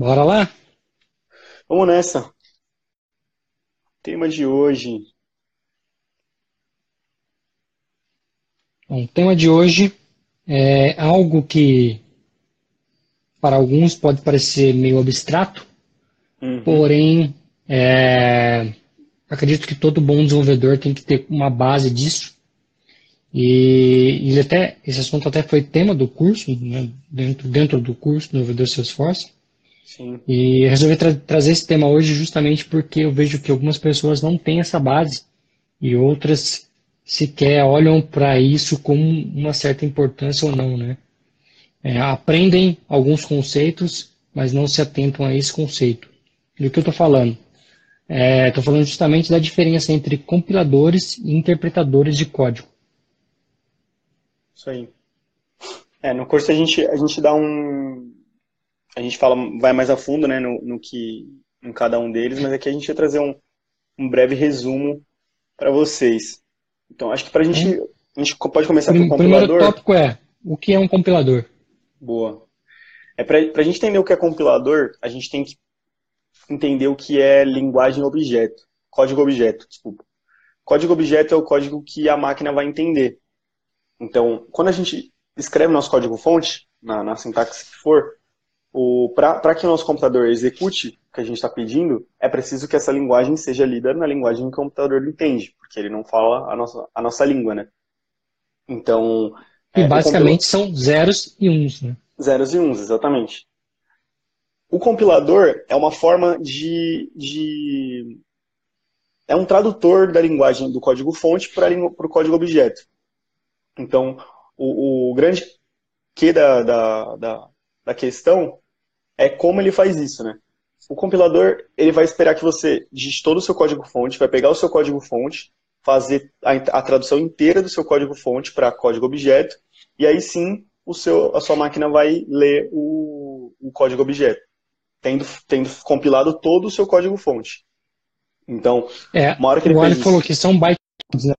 Bora lá? Vamos nessa. Tema de hoje. Bom, o tema de hoje é algo que para alguns pode parecer meio abstrato, uhum. porém é, acredito que todo bom desenvolvedor tem que ter uma base disso. E, até esse assunto até foi tema do curso, né, dentro, dentro do curso do Desenvolvedor Salesforce. Sim. E resolvi tra trazer esse tema hoje justamente porque eu vejo que algumas pessoas não têm essa base e outras sequer olham para isso com uma certa importância ou não, né? É, aprendem alguns conceitos, mas não se atentam a esse conceito. E o que eu estou falando? Estou é, falando justamente da diferença entre compiladores e interpretadores de código. Isso aí. É, no curso a gente, a gente dá um, a gente fala, vai mais a fundo, né, no, no que, em cada um deles, mas aqui a gente vai trazer um, um breve resumo para vocês. Então, acho que para a gente, hum. a gente pode começar com o compilador. O primeiro tópico é, o que é um compilador? Boa. É para a gente entender o que é compilador, a gente tem que entender o que é linguagem objeto, código objeto, desculpa. Código objeto é o código que a máquina vai entender. Então, quando a gente escreve nosso código fonte, na, na sintaxe que for, para que o nosso computador execute o que a gente está pedindo, é preciso que essa linguagem seja lida na linguagem que o computador entende, porque ele não fala a nossa, a nossa língua, né? Então. E é, basicamente são zeros e uns, né? Zeros e uns, exatamente. O compilador é uma forma de, de é um tradutor da linguagem do código-fonte para o código objeto. Então, o, o grande que da, da, da, da questão é como ele faz isso, né? O compilador, ele vai esperar que você digite todo o seu código-fonte, vai pegar o seu código-fonte, fazer a, a, tradução inteira do seu código-fonte para código-objeto, e aí sim o seu, a sua máquina vai ler o, o código-objeto, tendo, tendo compilado todo o seu código-fonte. Então, é, uma hora que ele o Ali falou que são bytes, né?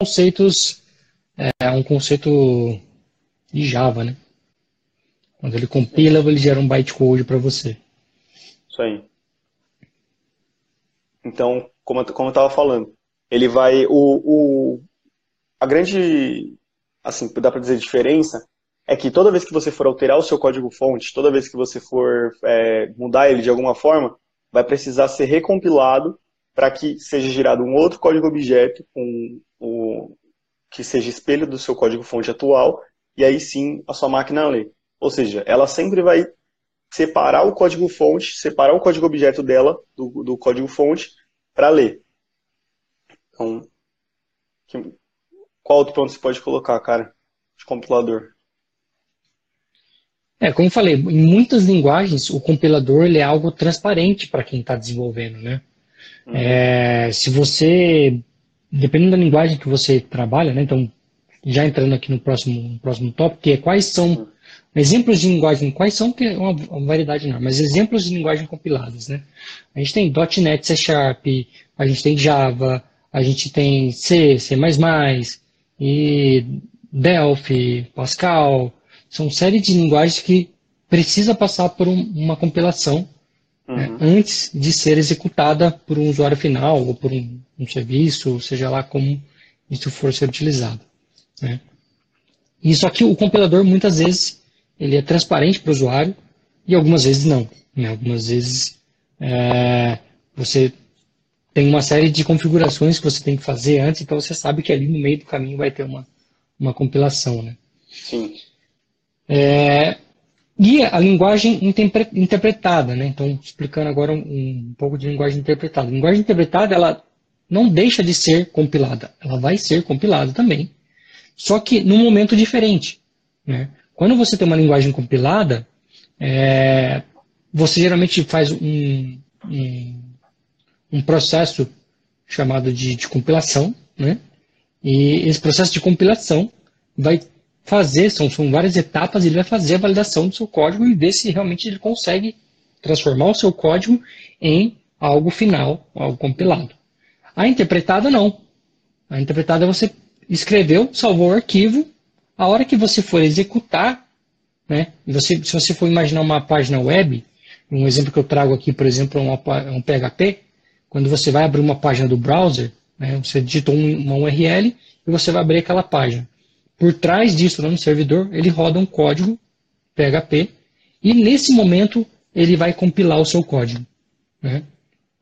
conceitos, é um conceito de Java, né? Quando ele compila, ele gera um bytecode para você. Isso aí. Então, como, como eu estava falando, ele vai. O, o, a grande. Assim, dá para dizer diferença é que toda vez que você for alterar o seu código-fonte, toda vez que você for é, mudar ele de alguma forma, vai precisar ser recompilado para que seja gerado um outro código-objeto com o que seja espelho do seu código-fonte atual, e aí sim a sua máquina lê. Ou seja, ela sempre vai separar o código-fonte, separar o código-objeto dela do, do código-fonte para ler. Então, que, qual outro ponto você pode colocar, cara, de compilador? É, como eu falei, em muitas linguagens o compilador ele é algo transparente para quem está desenvolvendo, né? Uhum. É, se você, dependendo da linguagem que você trabalha, né? Então, já entrando aqui no próximo, no próximo tópico, que é quais são uhum. Exemplos de linguagem, quais são? Que é uma, uma variedade não, mas exemplos de linguagem compiladas, né? A gente tem .NET, C Sharp, a gente tem Java, a gente tem C, C++, e Delphi, Pascal, são série de linguagens que precisa passar por um, uma compilação né, uhum. né, antes de ser executada por um usuário final ou por um, um serviço, seja lá como isso for ser utilizado. Né? Isso aqui o compilador muitas vezes ele é transparente para o usuário e algumas vezes não. Né? Algumas vezes é, você tem uma série de configurações que você tem que fazer antes, então você sabe que ali no meio do caminho vai ter uma, uma compilação. Né? Sim. É, e a linguagem interpretada, né? Então, explicando agora um, um, pouco de linguagem interpretada. A linguagem interpretada, ela não deixa de ser compilada. Ela vai ser compilada também, só que num momento diferente. Né? Quando você tem uma linguagem compilada, é, você geralmente faz um, um, um processo chamado de, de, compilação, né? E esse processo de compilação vai fazer, são, são várias etapas, ele vai fazer a validação do seu código e ver se realmente ele consegue transformar o seu código em algo final, algo compilado. A interpretada não. A interpretada você escreveu, salvou o arquivo, a hora que você for executar, né, você, se você for imaginar uma página web, Um exemplo que eu trago aqui, por exemplo, é um PHP. Quando você vai abrir uma página do browser, né, você digitou uma URL e você vai abrir aquela página. Por trás disso, no servidor, ele roda um código PHP e nesse momento ele vai compilar o seu código. Né?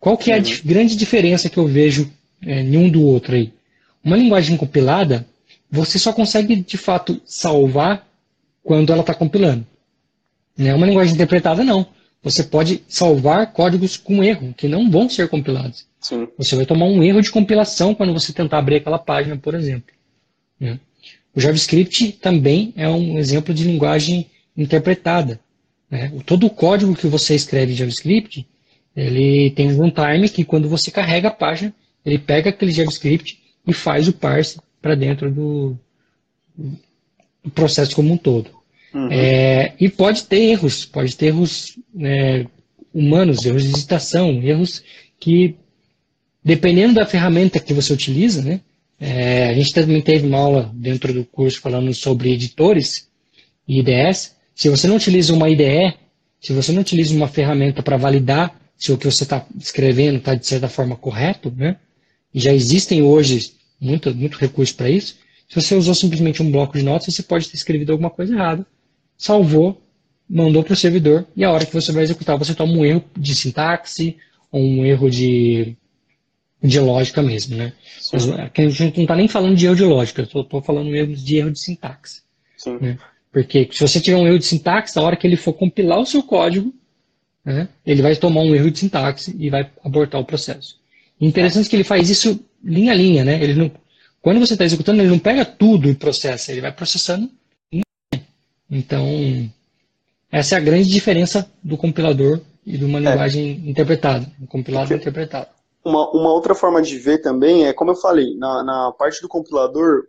Qual que é a uhum. grande diferença que eu vejo é, em um do outro aí? Uma linguagem compilada, você só consegue de fato salvar quando ela está compilando. Né? Uma linguagem interpretada, não. Você pode salvar códigos com erro, que não vão ser compilados. Sim. Você vai tomar um erro de compilação quando você tentar abrir aquela página, por exemplo. Né? O JavaScript também é um exemplo de linguagem interpretada. Né? Todo o código que você escreve em JavaScript, ele tem um runtime que quando você carrega a página, ele pega aquele JavaScript e faz o parse para dentro do, do, processo como um todo. Uhum. É, e pode ter erros, pode ter erros é, humanos, erros de digitação, erros que, dependendo da ferramenta que você utiliza, né, é, a gente também teve uma aula dentro do curso falando sobre editores e IDEs. Se você não utiliza uma IDE, se você não utiliza uma ferramenta para validar se o que você está escrevendo está de certa forma correto, né? E já existem hoje muito, muito recurso para isso. Se você usou simplesmente um bloco de notas, você pode ter escrevido alguma coisa errada, salvou, mandou para o servidor e a hora que você vai executar, você toma um erro de sintaxe ou um erro de de lógica mesmo, né? Mas, a gente não está nem falando de erro de lógica, eu estou falando de erro de sintaxe. Sim. Né? Porque se você tiver um erro de sintaxe, na hora que ele for compilar o seu código, né, ele vai tomar um erro de sintaxe e vai abortar o processo. Interessante que ele faz isso linha a linha, né? Ele não, quando você está executando, ele não pega tudo e processa, ele vai processando. Então, essa é a grande diferença do compilador e de uma é. linguagem interpretada, um compilado interpretado. Uma, uma outra forma de ver também é, como eu falei, na, na parte do compilador,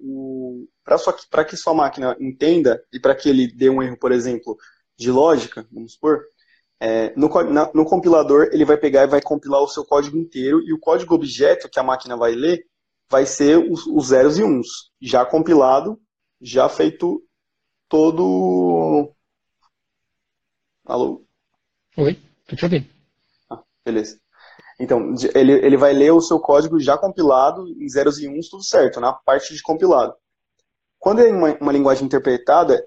para que sua máquina entenda e para que ele dê um erro, por exemplo, de lógica, vamos supor, é, no, na, no compilador ele vai pegar e vai compilar o seu código inteiro e o código objeto que a máquina vai ler vai ser os, os zeros e uns, já compilado, já feito todo. Alô? Oi, tô te ouvindo. Ah, beleza. Então, ele, ele vai ler o seu código já compilado, em zeros e uns, tudo certo, na parte de compilado. Quando é uma, uma linguagem interpretada,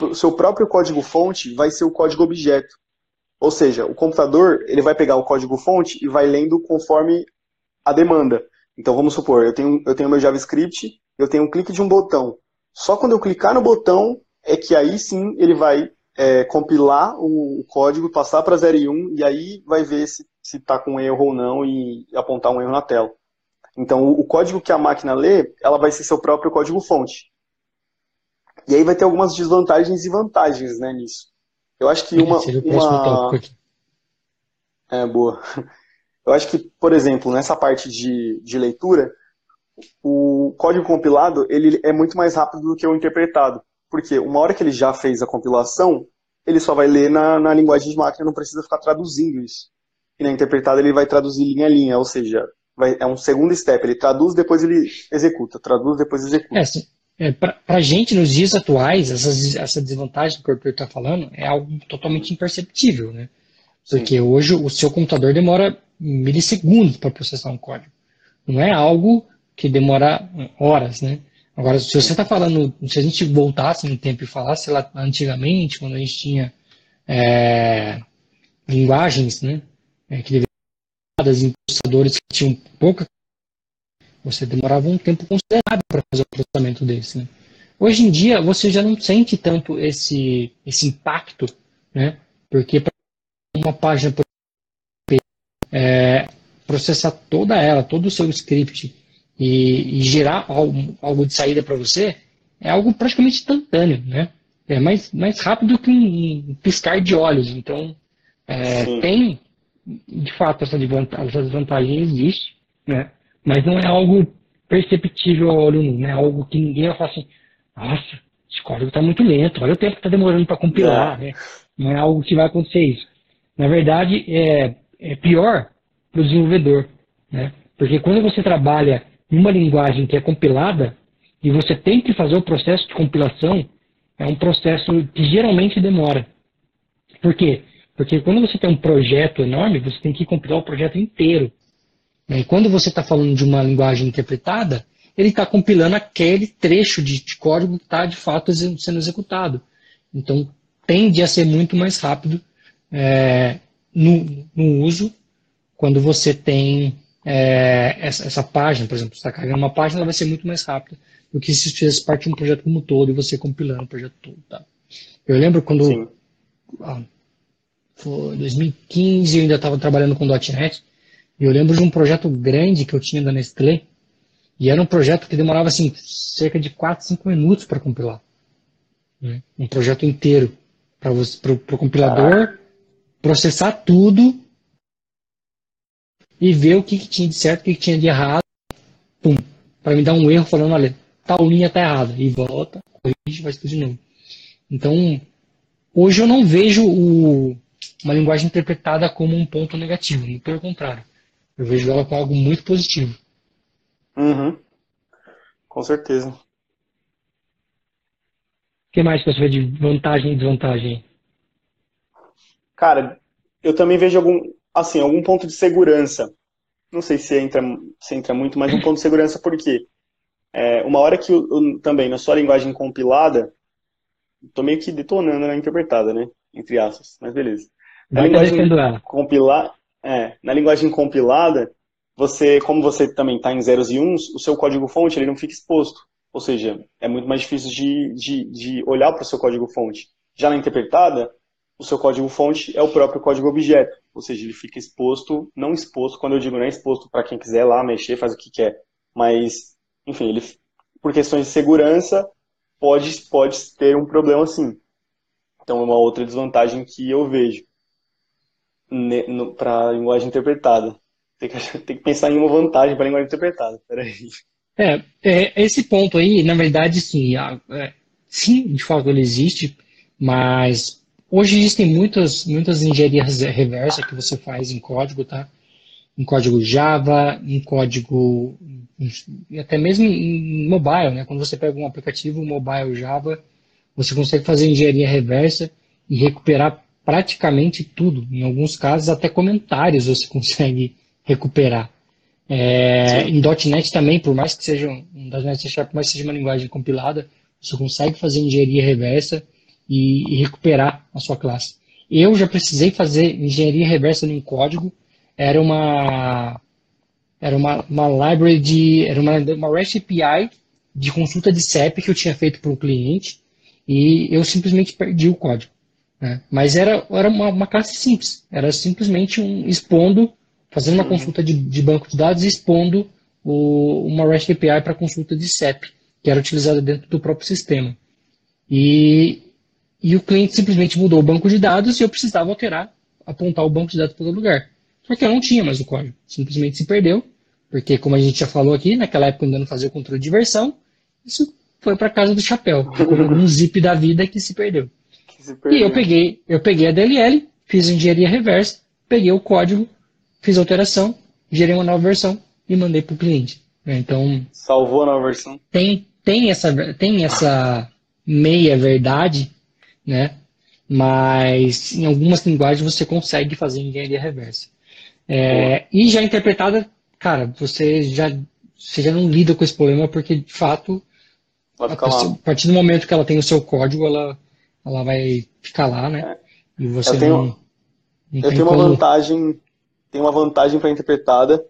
o, seu próprio código-fonte vai ser o código objeto. Ou seja, o computador ele vai pegar o código-fonte e vai lendo conforme a demanda. Então, vamos supor, eu tenho, eu tenho meu JavaScript, eu tenho um clique de um botão. Só quando eu clicar no botão é que aí sim ele vai é, compilar o, código, passar para 0 e 1, e aí vai ver se está com erro ou não e apontar um erro na tela. Então, o, o código que a máquina lê, ela vai ser seu próprio código-fonte. E aí vai ter algumas desvantagens e vantagens né, nisso. Eu acho que uma. uma... É, boa. Eu acho que, por exemplo, nessa parte de, de leitura, o código compilado ele é muito mais rápido do que o interpretado. Porque uma hora que ele já fez a compilação, ele só vai ler na, na linguagem de máquina, não precisa ficar traduzindo isso. E na interpretada ele vai traduzir linha a linha, ou seja, vai, é um segundo step. Ele traduz, depois ele executa. Traduz, depois executa. É, é, para a gente, nos dias atuais, essas, essa desvantagem que o Arthur está falando é algo totalmente imperceptível, né? Porque Sim. hoje o seu computador demora milissegundos para processar um código. Não é algo que demora horas, né? Agora, se você está falando, se a gente voltasse no tempo e falasse lá antigamente, quando a gente tinha é, linguagens, né, é, que deveriam em processadores que tinham pouca, você demorava um tempo considerável para fazer o processamento desse. Né? Hoje em dia, você já não sente tanto esse, esse impacto, né? Porque para uma página é, processar toda ela, todo o seu script e, e gerar algo, algo de saída para você, é algo praticamente instantâneo, né? É mais, mais rápido que um piscar de olhos. Então, é, tem, de fato, essa desvantagem, essa desvantagem existe, né? Mas não é algo perceptível ao olho nu, né? É algo que ninguém vai falar assim, nossa, esse código está muito lento, olha o tempo que está demorando para compilar, né? Não é algo que vai acontecer isso. Na verdade, é, é pior para o desenvolvedor, né? Porque quando você trabalha uma linguagem que é compilada e você tem que fazer o processo de compilação, é um processo que geralmente demora. Por quê? Porque quando você tem um projeto enorme, você tem que compilar o projeto inteiro. Né? E quando você está falando de uma linguagem interpretada, ele está compilando aquele trecho de, de código que está de fato sendo executado. Então, tende a ser muito mais rápido é, no, no, uso quando você tem é, essa, essa, página, por exemplo, você está carregando uma página, ela vai ser muito mais rápida do que se fizesse parte de um projeto como um todo e você compilando o projeto todo. Tá? Eu lembro quando. Ah, foi 2015, eu ainda estava trabalhando com .NET, eu lembro de um projeto grande que eu tinha da Nestlé, e era um projeto que demorava assim, cerca de 4, 5 minutos para compilar. Né? Um projeto inteiro. Para o compilador Caraca. processar tudo e ver o que, que, tinha de certo, o que, que tinha de errado. Para me dar um erro falando, olha, tal linha está errada. E volta, corrige, faz tudo de novo. Então, hoje eu não vejo o, uma linguagem interpretada como um ponto negativo. Pelo contrário. Eu vejo ela como algo muito positivo. Uhum. Com certeza. O que mais que você vê de vantagem e desvantagem? Cara, eu também vejo algum, assim, algum ponto de segurança. Não sei se entra, se entra muito, mas um ponto de segurança por quê? É, uma hora que eu, eu, também, na sua linguagem compilada, tô meio que detonando na interpretada, né? Entre aspas, mas beleza. Na linguagem compilada, é, na linguagem compilada, você, como você também está em zeros e uns, o seu código-fonte ele não fica exposto. Ou seja, é muito mais difícil de, de, de olhar para o seu código-fonte. Já na interpretada, o seu código-fonte é o próprio código-objeto. Ou seja, ele fica exposto, não exposto, quando eu digo não é exposto para quem quiser lá mexer, faz o que quer. Mas, enfim, ele, por questões de segurança, pode, pode ter um problema sim. Então, é uma outra desvantagem que eu vejo para a linguagem interpretada. Tem que, tem que pensar em uma vantagem para a linguagem interpretada. Peraí. É, é, esse ponto aí, na verdade, sim, é, sim, de fato ele existe, mas hoje existem muitas, muitas engenharias reversa que você faz em código, tá? Em código Java, em código, até mesmo em mobile, né? Quando você pega um aplicativo mobile Java, você consegue fazer engenharia reversa e recuperar praticamente tudo. Em alguns casos, até comentários você consegue recuperar. É, em .NET também, por mais que seja um .NET C Sharp, seja uma linguagem compilada, você consegue fazer engenharia reversa e, e, recuperar a sua classe. Eu já precisei fazer engenharia reversa em código. Era uma era uma, uma library de era uma, uma REST API de consulta de CEP que eu tinha feito para o cliente e eu simplesmente perdi o código. Né? Mas era, era uma, uma, classe simples, era simplesmente um expondo, fazendo uma uhum. consulta de, de, banco de dados e expondo o, uma REST API para consulta de CEP, que era utilizada dentro do próprio sistema. E, e o cliente simplesmente mudou o banco de dados e eu precisava alterar, apontar o banco de dados para outro lugar. Só que eu não tinha mais o código, simplesmente se perdeu, porque como a gente já falou aqui, naquela época ainda não fazia o controle de versão, isso foi para casa do chapéu, um zip da vida que se perdeu. E eu peguei, eu peguei a DLL, fiz engenharia reversa, peguei o código, fiz alteração, gerei uma nova versão e mandei para o cliente. Né? Então salvou a nova versão. Tem tem essa tem essa meia verdade, né? Mas em algumas linguagens você consegue fazer engenharia reversa. É, e já interpretada, cara, você já você já não lida com esse problema porque de fato a, a partir do momento que ela tem o seu código, ela ela vai ficar lá, né? É. E você eu tenho, não, não eu tenho uma vantagem, tem uma vantagem para interpretada,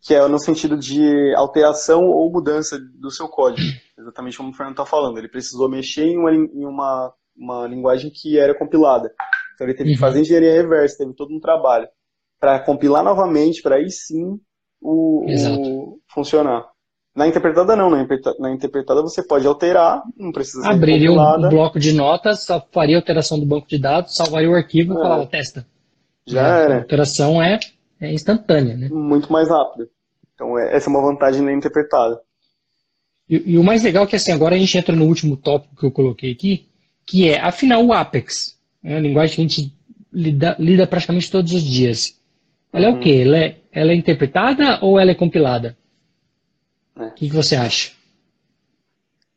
que é no sentido de alteração ou mudança do seu código. Exatamente como o Fernando está falando. Ele precisou mexer em uma, em uma, uma linguagem que era compilada. Então ele teve uhum. que fazer engenharia reversa, teve todo um trabalho para compilar novamente, para aí sim o, o funcionar. Na interpretada não, na interpretada você pode alterar, não precisa ser Abriria um bloco de notas, faria alteração do banco de dados, salvaria o arquivo e é. falava, testa. Já era. A alteração é, é instantânea, né? Muito mais rápida. Então é, essa é uma vantagem na interpretada. E, e, o mais legal é que assim, agora a gente entra no último tópico que eu coloquei aqui, que é, afinal, o Apex. É uma linguagem que a gente lida, lida praticamente todos os dias. Ela uhum. é o quê? Ela é, ela é interpretada ou ela é compilada? É. O que, que você acha?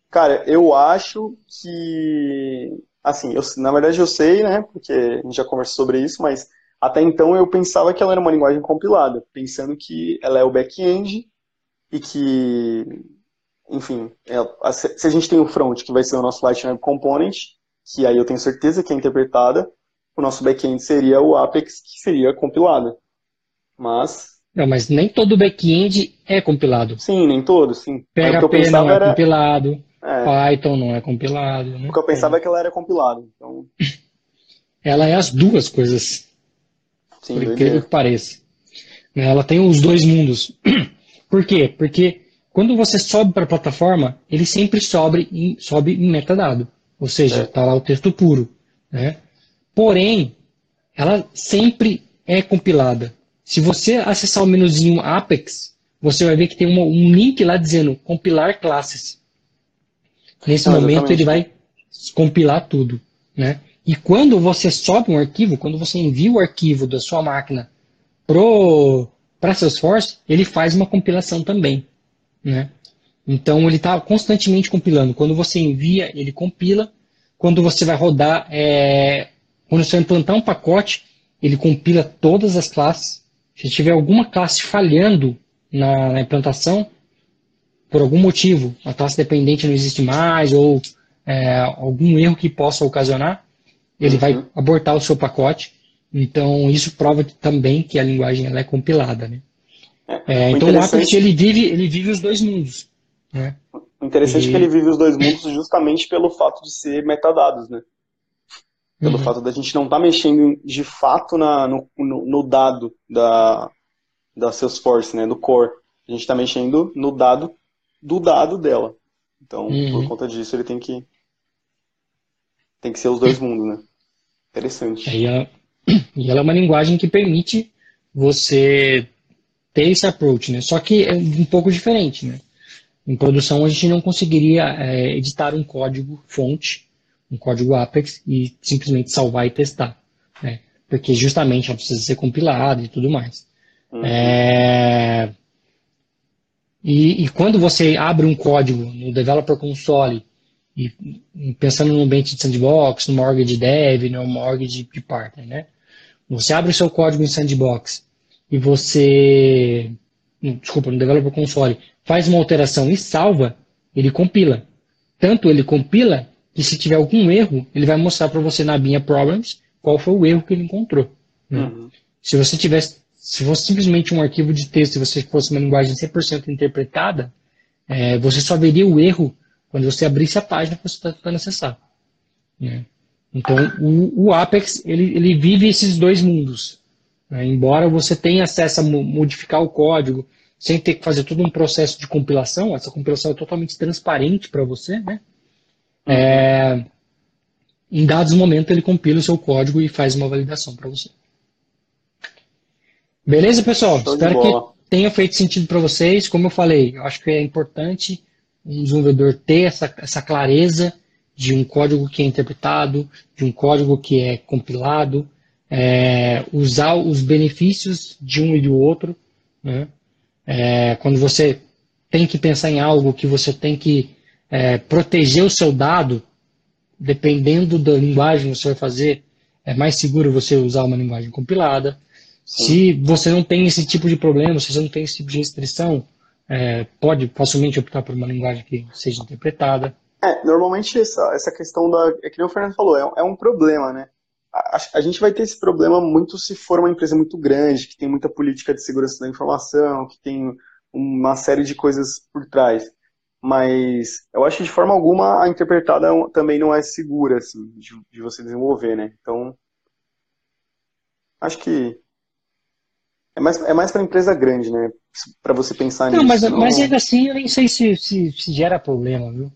Cara, eu acho que assim, eu, na verdade eu sei, né, porque a gente já conversou sobre isso, mas até então eu pensava que ela era uma linguagem compilada, pensando que ela é o back-end e que, enfim, é, se a gente tem o front, que vai ser o nosso Lightning Component, que aí eu tenho certeza que é interpretada, o nosso back-end seria o Apex, que seria compilada. Mas não, mas nem todo back-end é compilado. Sim, nem todo, sim. PHP não é era... compilado, é. Python não é compilado. Né? O que eu pensava é. que ela era compilada. Então... Ela é as duas coisas. Sim, por incrível que pareça. Ela tem os dois mundos. Por quê? Porque quando você sobe para a plataforma, ele sempre sobe em, sobe em metadado. Ou seja, está é. lá o texto puro. Né? Porém, ela sempre é compilada. Se você acessar o menuzinho Apex, você vai ver que tem uma, um link lá dizendo compilar classes. Nesse ah, momento ele vai compilar tudo, né? E quando você sobe um arquivo, quando você envia o arquivo da sua máquina para Salesforce, ele faz uma compilação também, né? Então ele está constantemente compilando. Quando você envia, ele compila. Quando você vai rodar, é... quando você vai implantar um pacote, ele compila todas as classes se tiver alguma classe falhando na, na implantação, por algum motivo, a classe dependente não existe mais, ou é, algum erro que possa ocasionar, ele uhum. vai abortar o seu pacote. Então, isso prova também que a linguagem ela é compilada. Né? É, é então, o Apex ele vive, ele vive os dois mundos. Né? O interessante e... é que ele vive os dois mundos justamente pelo fato de ser metadados. Né? Pelo uhum. fato da gente não estar tá mexendo de fato na, no, no, no, dado da, da Salesforce, né, do core. A gente está mexendo no dado do dado dela. Então, uhum. por conta disso, ele tem que tem que ser os dois mundos, né? Interessante. E ela, e ela é uma linguagem que permite você ter esse approach, né? Só que é um pouco diferente, né? Em produção a gente não conseguiria é, editar um código fonte um código Apex e simplesmente salvar e testar, né? Porque justamente ela precisa ser compilada e tudo mais. Uhum. É... E, e, quando você abre um código no Developer Console, e, pensando no ambiente de sandbox, numa org de dev, numa org de, de partner, né? Você abre o seu código em sandbox e você, desculpa, no Developer Console, faz uma alteração e salva, ele compila. Tanto ele compila e se tiver algum erro, ele vai mostrar para você na binha Problems qual foi o erro que ele encontrou. Né? Uhum. Se você tivesse, se fosse simplesmente um arquivo de texto, se você fosse uma linguagem 100% interpretada, é, você só veria o erro quando você abrisse a página que você está tentando acessar. Né? Então, o, o, Apex, ele, ele vive esses dois mundos. Né? Embora você tenha acesso a modificar o código, sem ter que fazer todo um processo de compilação, essa compilação é totalmente transparente para você, né? É, em dados momentos ele compila o seu código e faz uma validação para você. Beleza, pessoal? Show Espero que tenha feito sentido para vocês. Como eu falei, eu acho que é importante um desenvolvedor ter essa, essa clareza de um código que é interpretado, de um código que é compilado, é, usar os benefícios de um e do outro. Né? É, quando você tem que pensar em algo que você tem que é, proteger o seu dado, dependendo da linguagem que você vai fazer, é mais seguro você usar uma linguagem compilada. Sim. Se você não tem esse tipo de problema, se você não tem esse tipo de restrição, é, pode facilmente optar por uma linguagem que seja interpretada. É, normalmente essa, essa questão da. É que nem o Fernando falou, é, é um problema, né? A, a, gente vai ter esse problema muito se for uma empresa muito grande, que tem muita política de segurança da informação, que tem uma série de coisas por trás mas eu acho que de forma alguma a interpretada também não é segura assim, de, de você desenvolver, né? Então, acho que é mais, é mais para empresa grande, né? Para você pensar não, nisso. Mas, não, mas ainda assim, eu nem sei se, se, se gera problema, viu?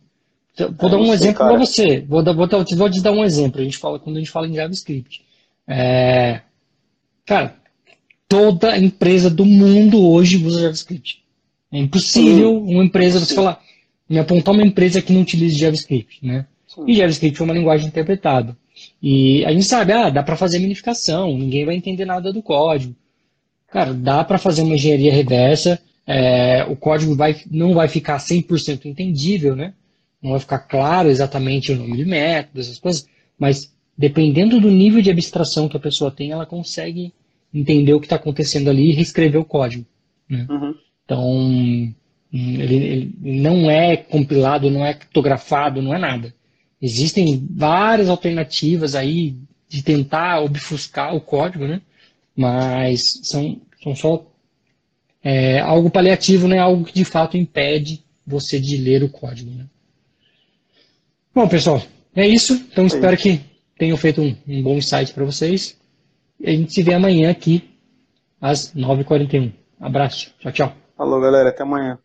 Vou é, dar um exemplo para você. Vou, dar, vou, vou te dar um exemplo. A gente fala, quando a gente fala em JavaScript. É, cara, toda empresa do mundo hoje usa JavaScript. É impossível uma empresa você falar, me apontar uma empresa que não utiliza JavaScript, né? Sim. E JavaScript é uma linguagem interpretada. E a gente sabe, ah, dá para fazer minificação, ninguém vai entender nada do código. Cara, dá para fazer uma engenharia reversa, é, o código vai, não vai ficar 100% entendível, né? Não vai ficar claro exatamente o nome de método, essas coisas, mas dependendo do nível de abstração que a pessoa tem, ela consegue entender o que está acontecendo ali e reescrever o código. Né? Uhum. Então, ele, ele, não é compilado, não é criptografado, não é nada. Existem várias alternativas aí de tentar obfuscar o código, né? mas são, são só é, algo paliativo, né? algo que de fato impede você de ler o código. Né? Bom, pessoal, é isso. Então espero que tenham feito um, um bom insight para vocês. A gente se vê amanhã aqui às 9h41. Abraço. Tchau, tchau. Falou, galera. Até amanhã.